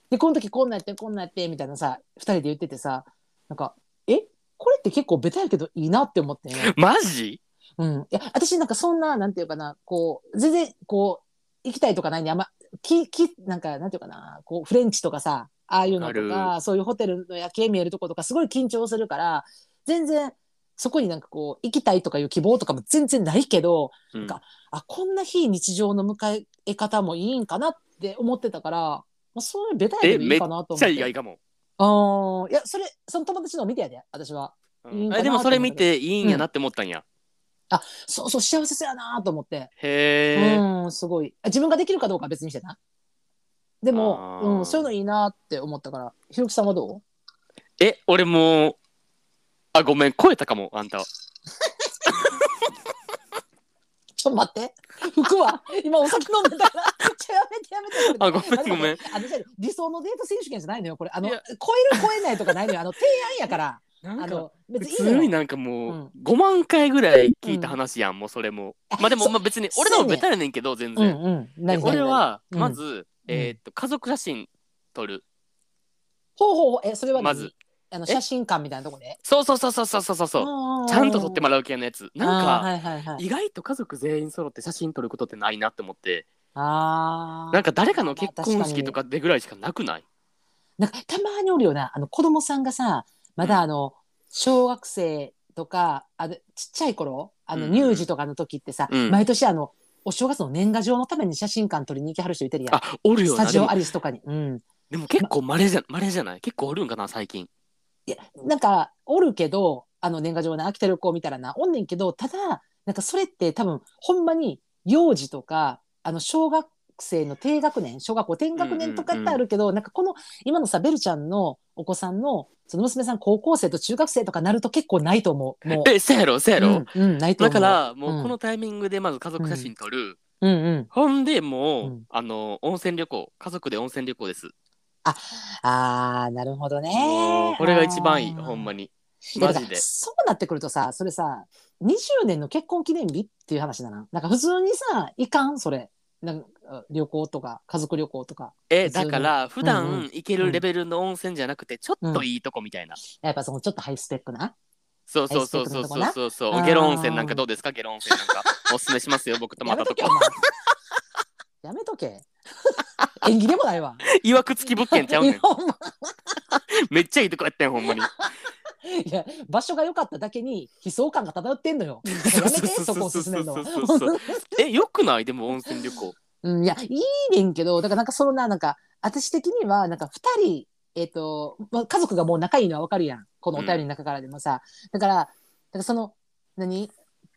でこの時こんなんやってこんなんやってみたいなさ2人で言っててさなんかえ？これって結構ベタやけどいいなって思ってんやマジ？うん、いや私なんかそんななんていうかなこう全然こう行きたいとかないんであんまききなんかなんていうかなこうフレンチとかさああいうのとあかそういうホテルの夜景見えるとことかすごい緊張するから全然そこになんかこう行きたいとかいう希望とかも全然ないけどうん。かあこんな非日常の迎え方もいいんかなって思ってたから、まあ、そういうベタやけどいいかなとち思って。ゃ意外かも。あーいやそれその友達の見てやで私は。うん。いでもそれ見ていいんやなって思ったんや。そうそう幸せそうやなと思って。へえ。うんすごい。あ自分ができるかどうかは別にしてなであも、ー。うん、そういうのいいなって思ったから。ひろきさんはどう？え俺もうあごめん超えたかもあんた。ちょっと待って。服は？今お酒飲んでたから。ちょやめてやめて。あごめんごめん。あの理想のデート選手権じゃないのよ。これあのいや。超える超えないとかないのよ。あの提案やから。なんかあの別普にいいのよ。通になんかもう、うん。5万回ぐらい聞いた話やん、もうそれも。まあでもまあ別に俺のもベタやねんけど全うん然。うん。で何俺はうん。まず、えーっと家族写真撮る。ほうほうほう。えそれは何？まず。えあの写真館みたいなとこで？そうそうそうそうそうそうそう。ちゃんと撮ってもらう系のやつ。なんか、はいはいはい、意外と家族全員揃って写真撮ることってないなって思って。あー。なんか誰かの結婚式とまあかでぐらいしかなくない？なんかたまにおるよな。あの子供さんがさまだあの小学生とかあのちっちゃい頃？あのうん。乳児とかの時ってさ、うん。毎年あのお正月の年賀状のために写真館撮りに行きはる人いてるやん。あおるよスタジオアリスとかに。うん、でも結構まれじゃまれじゃない結構おるんかな最近。いやなんかおるけどあの年賀状な飽きてる子見たらなおんねんけどただなんかそれって多分ほんまに幼児とかあの小学生の低学年小学校低学年とかってあるけど、なんかこの今のさベルちゃんのお子さんのその娘さん高校生と中学生とかなると結構ないと思う。もう。えせやろせやろ、うんうん、ないと思う。だからもうこのタイミングでまず家族写真撮る、うん。うん、ほんでもう、うん。あの温泉旅行。家族で温泉旅行です。あーなるほどね。これが一番いいほんまに。だからマジで。そうなってくるとさそれさ20年の結婚記念日っていう話だな。なんか普通にさいかんそれ。なんか旅行とか家族旅行とかえだから普段行けるレベルの温泉じゃなくてちょっといいとこみたいな、やっぱそのちょっとハイスペックな。そうそうそうそうそうそうゲロ温泉なんかどうですか？ゲロ温泉なんか。おすすめしますよ 僕泊まったとこ。やめとけ縁起 でもないわ。いわくつき物件ちゃうねん。めっちゃいいとこやったんほんまに。いや場所が良かっただけに悲壮感が漂ってんのよ。やめてそこを進めるのは。そうそうそうそうえよくない？でも温泉旅行うん、いや、いいねんけど、だからなんかそのな、なんか、私的には、なんか二人、えっ、と、まあ、家族がもう仲いいのはわかるやん。このお便りの中からでもさ。だから、だからその、何？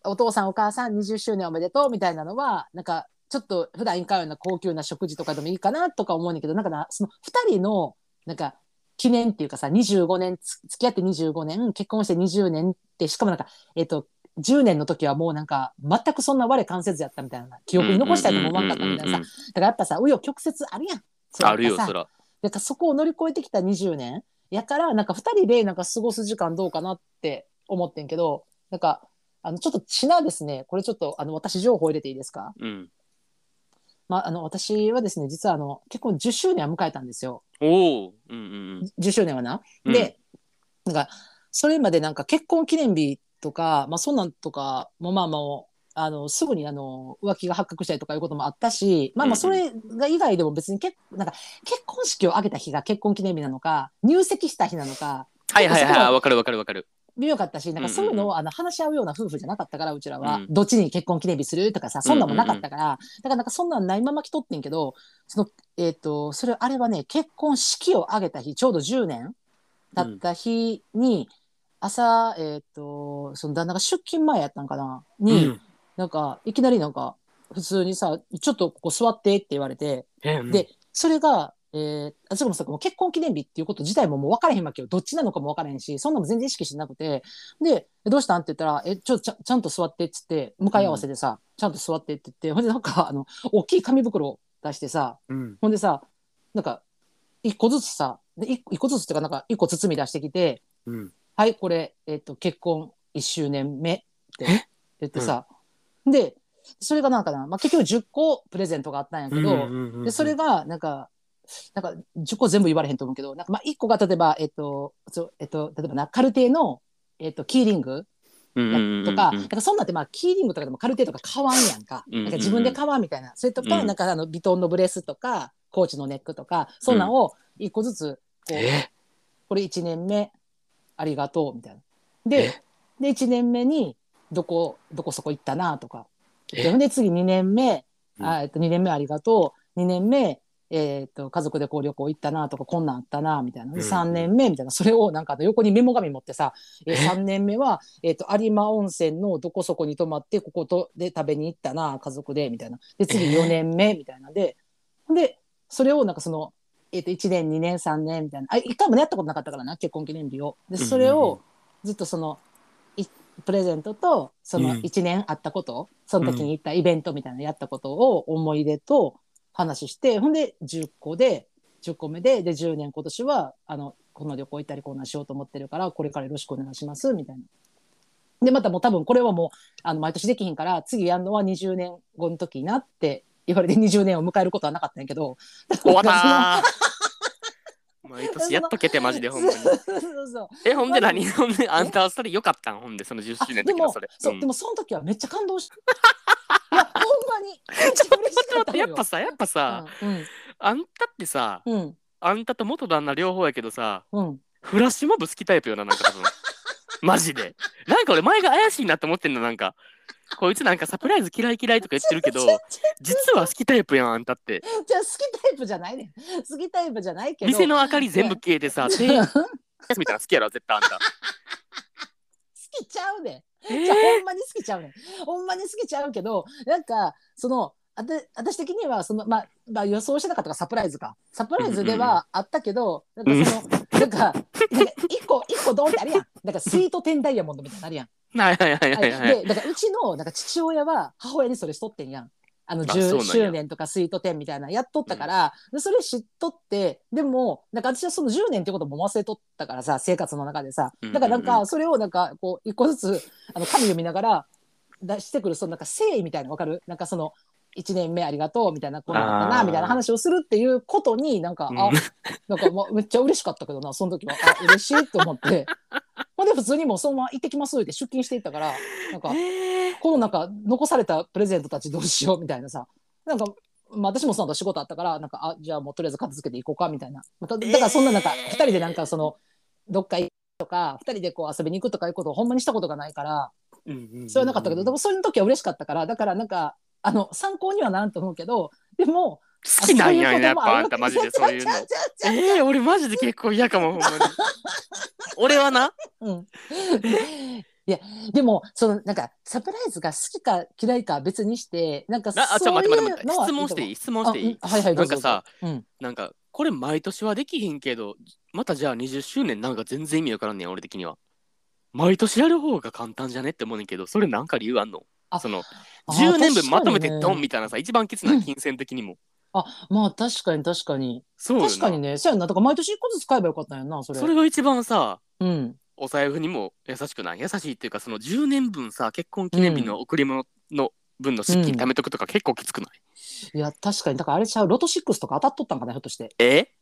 お父さんお母さん20周年おめでとうみたいなのは、なんか、ちょっと普段行かんような高級な食事とかでもいいかなとか思うんだけど、なんかな、その二人の、なんか、記念っていうかさ、25年、付き合って25年、結婚して20年って、しかもなんか、えっ、と、10年の時はもうなんか、全くそんな我関せずやったみたいな、記憶に残したいとも思わんかったみたいなさ、だからやっぱさ、紆余曲折あるやん。あるよそら。なんかそこを乗り越えてきた20年やから、なんか2人でなんか過ごす時間どうかなって思ってんけど、なんか、あの、ちょっとちなですね、これちょっと、あの、私情報入れていいですか？うん。まあ、あの、私はですね、実はあの、結婚10周年を迎えたんですよ。おおうんうん10周年はな。うん。で、なんか、それまでなんか結婚記念日とか、まあ、そんなんとかもまあまあ、あの、すぐにあの、浮気が発覚したりとかいうこともあったし、まあまあ、それが以外でも別に結なんか、結婚式を挙げた日が結婚記念日なのか、入籍した日なのか、はいはいはいわかるわかるわかる。微妙かったし、なんかそういうのをあの話し合うような夫婦じゃなかったから、うちらは、うん。どっちに結婚記念日する？とかさ、そんなんもなかったから、だからなんかそんなんないまま来とってんけど、その、えっ、と、それ、あれはね、結婚式を挙げた日、ちょうど10年経った日に、朝、えっ、と、その旦那が出勤前やったんかな、に、うん。なんか、いきなりなんか、普通にさ、ちょっとここ座ってって言われて、えで、それが、えー、あ、それもさ、もう結婚記念日っていうこと自体ももう分からへんわけよ。どっちなのかも分からへんし、そんなのも全然意識してなくて、で、えどうしたんって言ったら、え、ちょ、ちゃちゃんと座ってっつって、向かい合わせでさ、ちゃんと座ってって言って、ほんでなんか、あの、大きい紙袋を出してさ、うん。ほんでさ、なんか、一個ずつさ、で一一個ずつっていうか、なんか、一個包み出してきて、うんはい、これ、えっ、と、結婚1周年目って言ってさ、で、それがなんかな、まあ、結局10個プレゼントがあったんやけど、で、それが、なんか、なんか、10個全部言われへんと思うけど、なんか、まあ、1個が例えば、えっと、そうえっと、例えばな、カルテの、えっと、キーリングとか、なんかそんなんって、まあ、キーリングとかでもカルテとか買わんやんか。なんか自分で買わんみたいな。それとか、うん。なんかあの、ビトンのブレスとか、コーチのネックとか、そんなんを1個ずつこうえ？これ1年目ありがとうみたいな。でで1年目にどこどこそこ行ったなとか。え？でで次2年目、うん。あえっと2年目ありがとう。2年目えー、と家族でこう旅行行ったなとかこんなんあったなみたいな。でうん。3年目みたいな。それをなんか横にメモ紙持ってさ、え？ー、え3年目は、えー、と有馬温泉のどこそこに泊まってこことで食べに行ったな家族でみたいな。で次えー4年目みたいな。で、でそれをなんかその、えー、と1年2年3年みたいな。あ一回もねやったことなかったからな結婚記念日を。でそれをずっとそのいプレゼントとそのうん。1年あったこと、その時に行ったイベントみたいなのやったことを思い出と話して、ほんで10個で10個目でで10年今年はあのこの旅行行ったりこんなんしようと思ってるからこれからよろしくお願いしますみたいな。でまたもう多分これはもうあの毎年できひんから次やるのは20年後の時なって言われて20年を迎えることはなかったんやけど。終わったー。毎年やっとけてマジでほんまに。えほんで何？ほんで あんたはそれよかったん？ほんでその10周年の時のそれ。そう、ん。でもその時はめっちゃ感動した。いやほんまに。ちゃ嬉しかったのよ。やっぱさやっぱさ、うん。あんたってさうん。あんたと元旦那両方やけどさうん。フラッシュモブ好きタイプよななんか多分。マジで。なんか俺前が怪しいなって思ってんのなんか こいつなんかサプライズ嫌い嫌いとか言ってるけど実は好きタイプやんあんたって。じゃあ好きタイプじゃないね。ん好きタイプじゃないけど。店の明かり全部消えてさ好手みたいなの好きやろ絶対あんた。きちゃうねん。えじゃあほんまに好きちゃうねん。ほんまに好きちゃうけどなんかそのあた私的にはその、まあ、まあ予想してなかったからサプライズか。サプライズではあったけど、なんかその、なんかなんか一個一個ドンってあるやん。なんかスイートテンダイヤモンドみたいなのあるやん。はいはいはいはいはい。でだからうちのなんか父親は母親にそれしとってんやん。あの10あそうなんや。周年とかスイート10みたいなのやっとったから、でそれ知っとってでもなんか私はその10年ってことも忘れとったからさ生活の中でさ。だからなんうん。うんうかそれをなんかこう一個ずつあの紙読みながら出してくるそのなんか誠意みたいなのわかる？なんかその1年目ありがとうみたいなこんなったなみたいな話をするっていうことになんか、うん。あなんかもうめっちゃ嬉しかったけどなその時は。あ嬉しいと思って。ほんで普通にもうそのまま行ってきますって出勤していったから。なんかえー。このなんか残されたプレゼントたちどうしようみたいなさ。なんか、まあ、私もその後仕事あったからなんかあじゃあもうとりあえず片付けていこうかみたいな。まただからそんななんか2人でなんかそのどっか行くとか2人でこう遊びに行くとかいうことをほんまにしたことがないからうんうんうんそれはなかったけどでもそういう時は嬉しかったからだからなんかあの参考にはならんと思うけどでも好きなんやあそういうこともやっぱあんたマジでそういうの。ちゃちゃちゃちゃえー、俺マジで結構嫌かもほんまに。俺はな。うん、いやでもそのなんかサプライズが好きか嫌いかは別にしてなんかああちょそう待って待って。いう待ってのは質問していい？質問していい？はいはいどうんかさどうぞなんかこれ毎年はできひんけどまたじゃあ20周年なんか全然意味わからんねん俺的には。毎年やる方が簡単じゃねって思うねんけどそれなんか理由あんの？あそのあ10年分まとめてドンみたいなさ一番きつな金銭的にも。あまあ確かに確かに。そう確かにね。そうやんな。だから毎年一個ずつ買えばよかったんやんなそれ。それが一番さうん。お財布にも優しくない。優しいっていうかその10年分さ結婚記念日の贈り物の分の資金貯めとくとか結構きつくない、いや確かに。だからあれちゃう？ロト6とか当たっとったんかなひょっとして。え？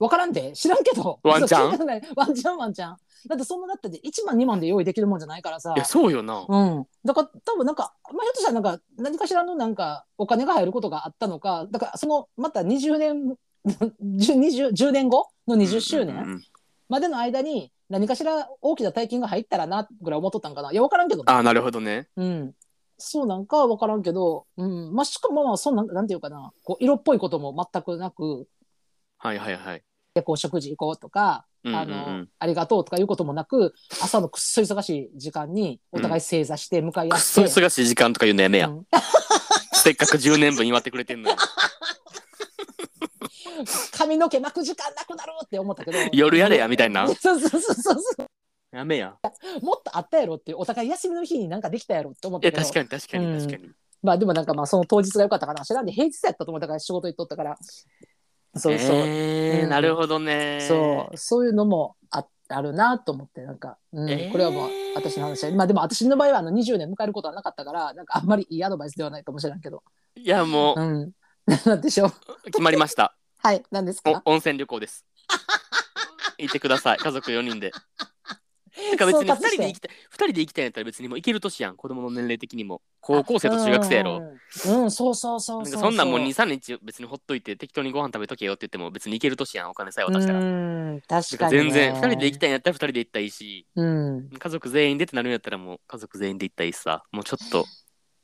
わからんで。知らんけど。ワンチャン？ワンチャンワンチャン。だってそんなだって1万2万で用意できるもんじゃないからさ。いやそうよな、うん、だから多分なんか、まあ、ひょっとしたらなんか何かしらのなんかお金が入ることがあったのかだからそのまた20年 10, 10年後の20周年までの間に何かしら大きな大金が入ったらなぐらい思っとったんかな。いや分からんけどね。ああなるほどね。うん、そうなんかは分からんけど、うん。まあ、しかもまあそんななんていうかな。こう色っぽいことも全くなく。はいはいはいでこう食事行こうとか、うんうんうん。あのありがとうとかいうこともなく朝のくっそ忙しい時間にお互い正座して向かい合っ、くってそ忙しい時間とか言うのやめや、うん。せっかく10年分祝ってくれてんのに。髪の毛巻く時間なくなるって思ったけど。夜やれやみたいな。そうそうそうそうそやめや。うもっとあったやろってお互い休みの日になんかできたやろって思ったけど。確かに確かうんに確かに、まあでもなんかまあその当日が良かったかな知らんで平日やったと思ったから仕事行っとったからそうそう、えーうん。なるほどね。そう。そういうのもああるなと思ってなんか、うん。えー。これはもう私の話はまあでも私の場合はあの20年迎えることはなかったからなんかあんまりいいアドバイスではないかもしれないけど。いやもううん。なんでしょう。決まりました。はい。何ですか？お温泉旅行です。行ってください。家族4人でてか別に2総括して。人で行きたい2人で行きたいんやったら別にもう行ける年やん子供の年齢的にも。高校生と中学生やろ。うん、うんそうそうそうそんかそんなんもう23日別にほっといて適当にご飯食べとけよって言っても別に行ける年やんお金さえ渡したら。うん確だかに、ね、全然2人で行きたいんやったら2人で行ったらいいし。うん。家族全員でってなるんやったらもう家族全員で行ったらいいしさ。もうちょっと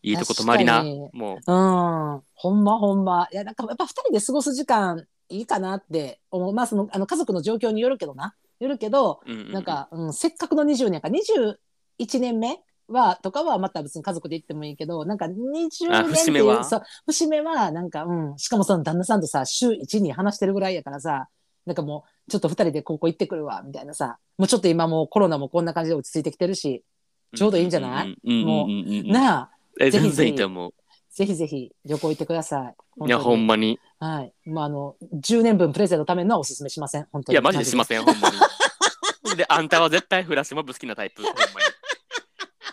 いいとこ泊まりな。もうん、ほんまほんま。いや、なんかやっぱ二人で過ごす時間いいかなって思う。まあ、その、あの家族の状況によるけどな。よるけど、う、うんうんうん。なんか、うん、せっかくの20年か、21年目は、とかはまた別に家族で行ってもいいけど、なんか20あ年っていう、節目は？そう、節目は、なんか、うん、しかもその旦那さんとさ、週1に話してるぐらいやからさ、なんかもう、ちょっと二人で高校行ってくるわ、みたいなさ、もうちょっと今もうコロナもこんな感じで落ち着いてきてるし、ちょうどいいんじゃない？もううなあ、えぜひ。全然いいと思うぜひぜひ旅行行ってください。いやほんまにはい。まあ、あの、10年分プレゼントのためのはおすすめしません。本当に。いやマジでしませんほんまにであんたは絶対フラッシュモブ好きなタイプほんまに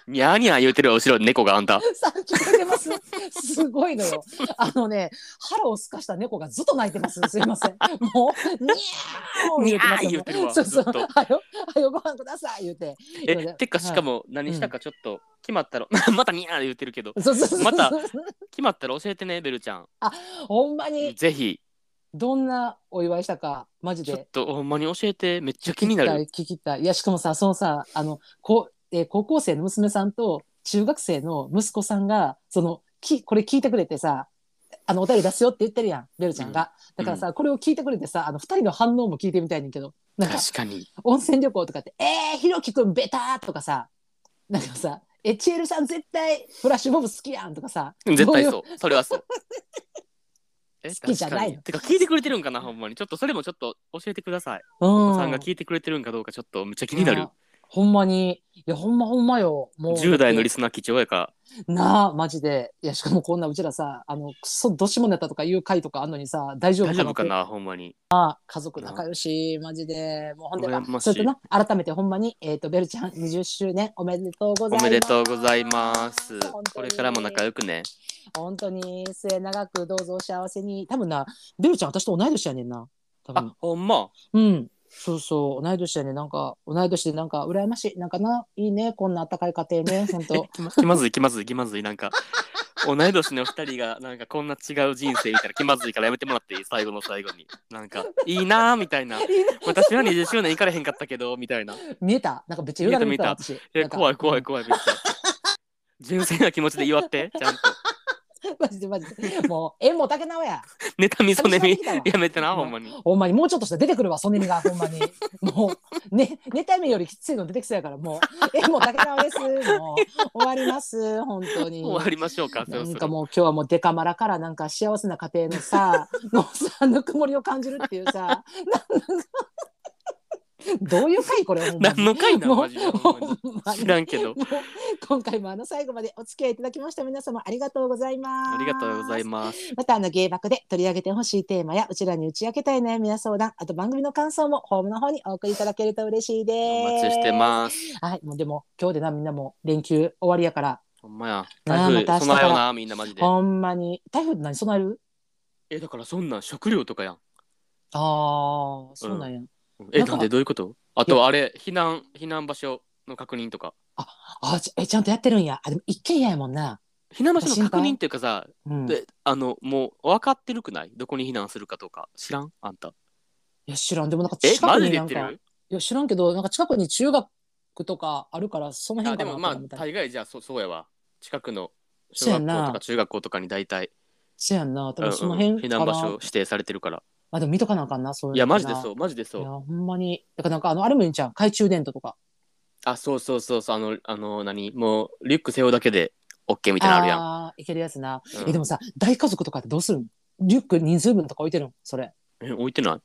にゃーにゃー言うてるわ後ろに猫があんたさあ、聞こえてます。すごいのよ。あのね、腹をすかした猫がずっと泣いてます。すいません。もう、にゃーにゃー言うてるわそうそう。はよ、はよご飯ください言うて。えてかしかも何したかちょっと決まったら またにゃー言うてるけど。また決まったら教えてねベルちゃんほんまに、ぜひどんなお祝いしたか、マジちょっで。とほんまに教えてめっちゃ気になる聞きたい、聞きたい。いや、しかもさ、そのさ、あの、こう、えー高校生の娘さんと中学生の息子さんが、その、き、これ聞いてくれてさ、あの、お便り出すよって言ってるやん、ベルちゃんが。だからさ、これを聞いてくれてさ、あの、二人の反応も聞いてみたいねんけど、なんか、確かに。温泉旅行とかって、えー、ひろきくんベターとかさ、なんかさ、え、チエルさん絶対フラッシュモブ好きやんとかさ、絶対どそうそれはそう。え好きじゃないの。確かにてか聞いてくれてるんかなほんまに。ちょっとそれもちょっと教えてください、ういう。うん。さんが聞いてくれてるんかどうかちょっとめっちゃ気になる。ほんまに、いや、ほんまほんまよ。もう。10代のリスナー貴重やかなあ、マジで。いや、しかもこんなうちらさ、あの、くそどしもネタとかいう回とかあんのにさ、大丈夫かな？大丈夫かな？ほんまに家族仲良し、マジで。もうほんで、羨ましいそれとな、改めてほんまに、えっ、と、ベルちゃん20周年おめでとうございます。おめでとうございますこれからも仲良くね本当に末永くどうぞお幸せに。多分な、ベルちゃん私と同い年やねんな。多分あ。ほんま？うん。そうそう、同い年やね。ん。なんか、同い年でなんか、羨ましい。なんかな、いいね、こんなあったかい家庭ね、本当。え気まずい気まずい気まずい。なんか同い年の二人がなんかこんな違う人生みたいな気まずいからやめてもらっていい？最後の最後に。なんかいいなーみたいな。私は20周年行かれへんかったけどみたいな。見えた？なんかめっちゃよだれ見た見私。えなんか怖い怖い怖いめっちゃ。純粋な気持ちで祝ってちゃんとマジでマジで。もう、縁も竹縄や。妬みそねみやめてなほんまにほんまに、もうちょっとしたら出てくるわ、ソネミが、ほんまに。もう、ね、妬みよりきついの出てきそうやから、もう、縁も竹縄です。もう、終わります、本当に。終わりましょうかなんかもう今日はもうデカマラからなんか幸せな家庭のさ、のさ、ぬくもりを感じるっていうさ、なん どういう回これほんまに？何の回なの？もうマジでほんまに。ほんまに。知らんけど。もう今回もあの最後までお付き合いいただきました皆様ありがとうございます。ありがとうございます。またあの芸爆で取り上げてほしいテーマやうちらに打ち明けたい悩みや相談あと番組の感想もホームの方にお送りいただけると嬉しいです。お待ちしてます。はいもうでも今日でなみんなもう連休終わりやから。ほんまや。なあ台風また明日から。備えようなみんなマジで。ほんまに。台風って何？備える？えだからそんなん食料とかやん。ああそうなんや。えなんでどういうこと？あとあれ避難避難場所の確認とか。あちえちゃんとやってるんや。あでも一軒家やもんな。避難場所の確認っていうかさうん、いであのもう分かってるくない？どこに避難するかとか知らん？あんた。や知らん。でもなんかえ近マくになんかジで言ってる？いや知らんけどなんか近くに中学とかあるからそのあ辺かでもまあ大概じゃあそそうやわ。近くのそうやんな。小学校とか中学校とかに大体、せやんな。多うんうん分その辺かな、避難場所指定されてるからまあでも見とかなあかんなそういうのいやマジでなそう。マジでいやそうほんまに。だからなんかあのあれもいいんちゃう懐中電灯とか。あそうそうそうそう。あのあの何？もうリュック背負うだけで OK みたいなのあるやん。あーいけるやつな、うん。えでもさ大家族とかってどうするんリュック人数分とか置いてるんそれ。え置いてない。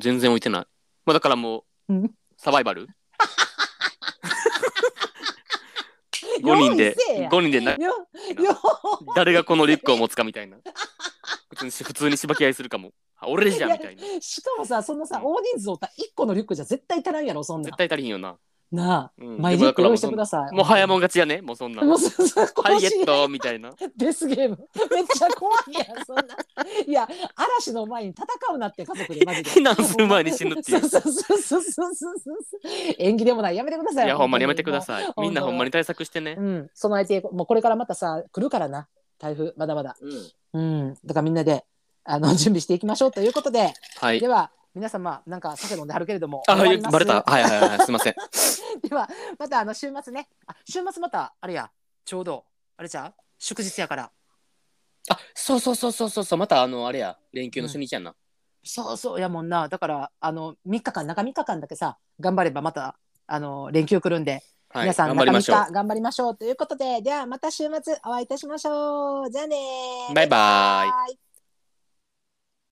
全然置いてない。まあだからもううん。サバイバル？5人で用意せえや。5人でな 誰がこのリュックを持つかみたいな。普通に 普通にしばき合いするかも。あ俺じゃんみたいな。しかもさそんなさ大人数おったら1個のリュックじゃ絶対足らんやろそんなん。絶対足りひんよななあ、うん。マイリップ用意してください。もう早もん勝ちやねもうそんな もうそうそうはいゲットみたいな。デスゲーム。めっちゃ怖いやんそんな。いや嵐の前に戦うなって家族でマジで。避難する前に死ぬっていう。そうそうそうそうそうそうそう。縁起でもない。やめてください。いやほんまにやめてください。もみんなほんまに対策してね。う。うん、備えてもうこれからまたさ来るからな。台風まだまだ。うん、だからみんなであの準備していきましょうということで、はい。では皆様なんか酒飲んではるけれども。あバレた。はいはいはい すいません。ではまたあの週末ね。あ週末またあれや。ちょうどあれじゃう？祝日やから。あそうそうそうそうそうそう。またあのあれや。連休の初日やんな。そうそう。やもんな。だからあの3日間中3日間だけさ頑張ればまたあの連休来るんで、はい皆さん頑張りましょう。中3日頑張りましょう。ということでではまた週末お会いいたしましょう。じゃあねバイバイ